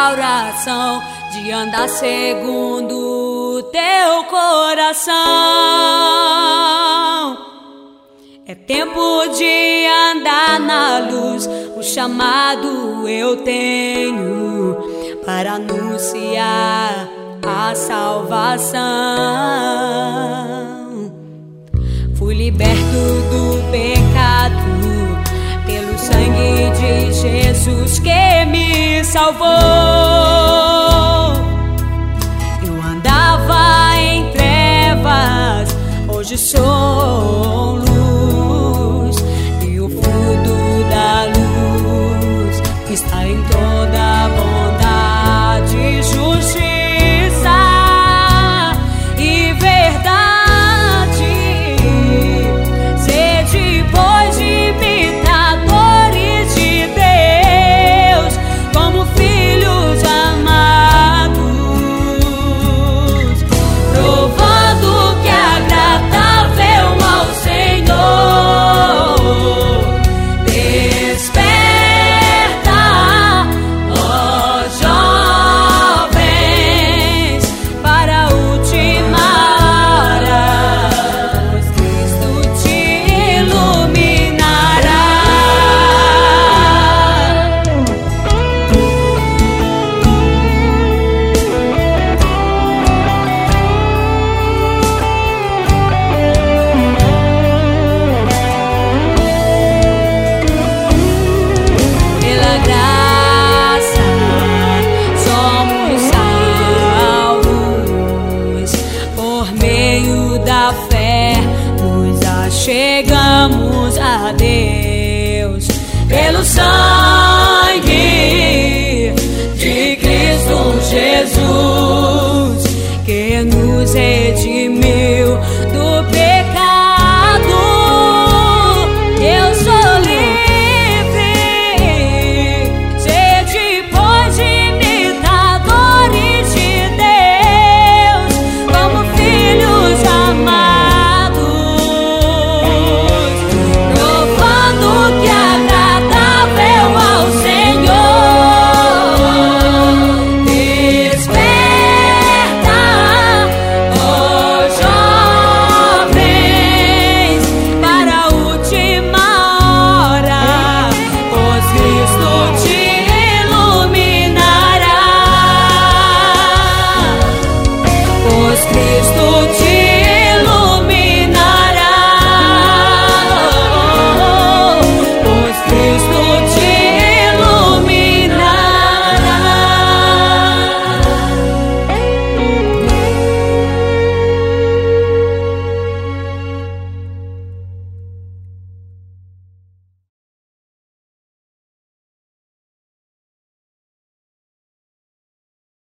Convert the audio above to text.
restauração, de andar segundo o teu coração. É tempo de andar na luz, o chamado eu tenho para anunciar a salvação. Fui liberto do pecado pelo sangue de Jesus que me salvou. da fé, nos achegamos a Deus. Pelo sangue de Cristo Jesus que nos redimiu do